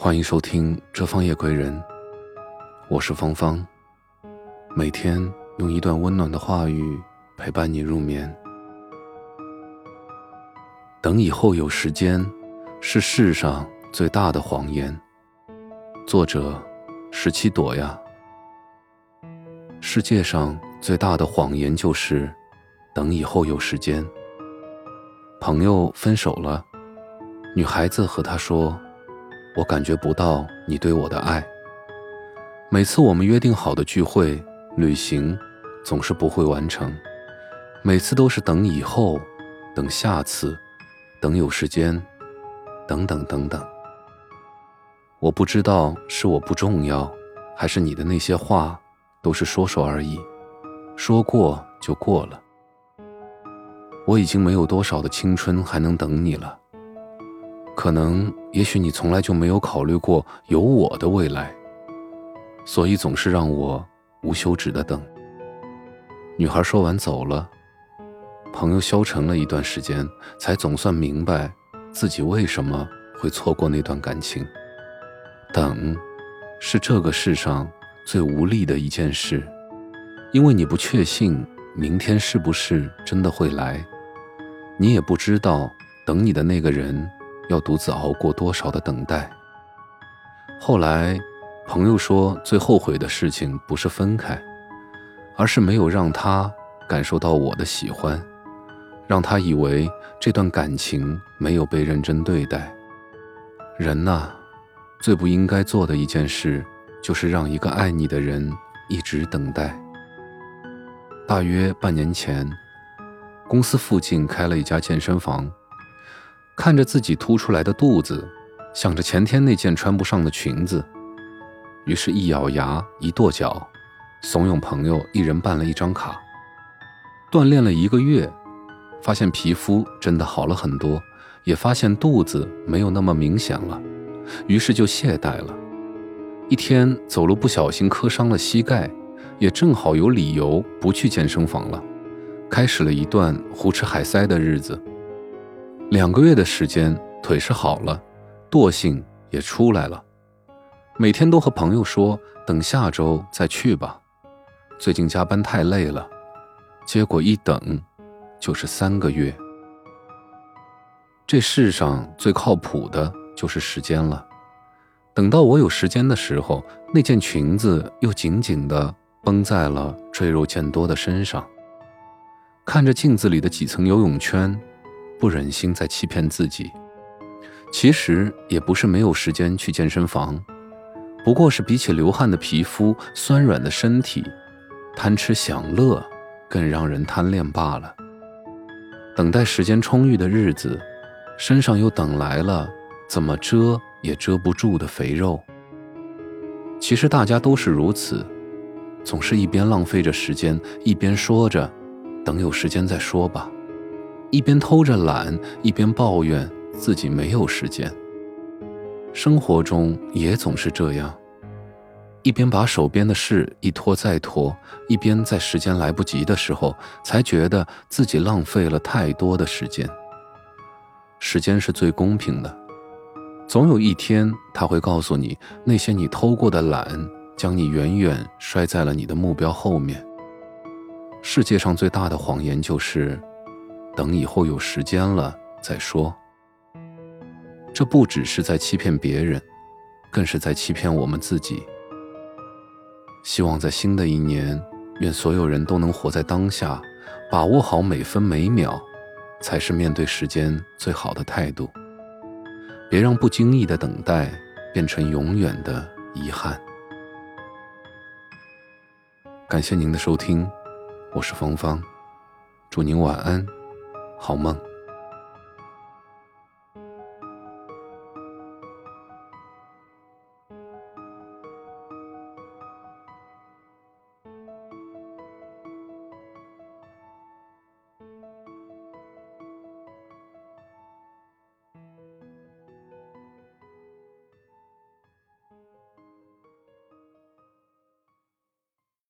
欢迎收听《这方夜归人》，我是芳芳。每天用一段温暖的话语陪伴你入眠。等以后有时间，是世上最大的谎言。作者：十七朵呀。世界上最大的谎言就是等以后有时间。朋友分手了，女孩子和他说。我感觉不到你对我的爱。每次我们约定好的聚会、旅行，总是不会完成。每次都是等以后，等下次，等有时间，等等等等。我不知道是我不重要，还是你的那些话都是说说而已，说过就过了。我已经没有多少的青春还能等你了。可能，也许你从来就没有考虑过有我的未来，所以总是让我无休止的等。女孩说完走了，朋友消沉了一段时间，才总算明白自己为什么会错过那段感情。等，是这个世上最无力的一件事，因为你不确信明天是不是真的会来，你也不知道等你的那个人。要独自熬过多少的等待？后来，朋友说，最后悔的事情不是分开，而是没有让他感受到我的喜欢，让他以为这段感情没有被认真对待。人呐，最不应该做的一件事，就是让一个爱你的人一直等待。大约半年前，公司附近开了一家健身房。看着自己凸出来的肚子，想着前天那件穿不上的裙子，于是，一咬牙，一跺脚，怂恿朋友一人办了一张卡。锻炼了一个月，发现皮肤真的好了很多，也发现肚子没有那么明显了，于是就懈怠了。一天走路不小心磕伤了膝盖，也正好有理由不去健身房了，开始了一段胡吃海塞的日子。两个月的时间，腿是好了，惰性也出来了。每天都和朋友说等下周再去吧，最近加班太累了。结果一等，就是三个月。这世上最靠谱的就是时间了。等到我有时间的时候，那件裙子又紧紧地绷在了赘肉渐多的身上。看着镜子里的几层游泳圈。不忍心再欺骗自己，其实也不是没有时间去健身房，不过是比起流汗的皮肤、酸软的身体，贪吃享乐更让人贪恋罢了。等待时间充裕的日子，身上又等来了怎么遮也遮不住的肥肉。其实大家都是如此，总是一边浪费着时间，一边说着等有时间再说吧。一边偷着懒，一边抱怨自己没有时间。生活中也总是这样，一边把手边的事一拖再拖，一边在时间来不及的时候，才觉得自己浪费了太多的时间。时间是最公平的，总有一天他会告诉你，那些你偷过的懒，将你远远摔在了你的目标后面。世界上最大的谎言就是。等以后有时间了再说。这不只是在欺骗别人，更是在欺骗我们自己。希望在新的一年，愿所有人都能活在当下，把握好每分每秒，才是面对时间最好的态度。别让不经意的等待变成永远的遗憾。感谢您的收听，我是芳芳，祝您晚安。好梦。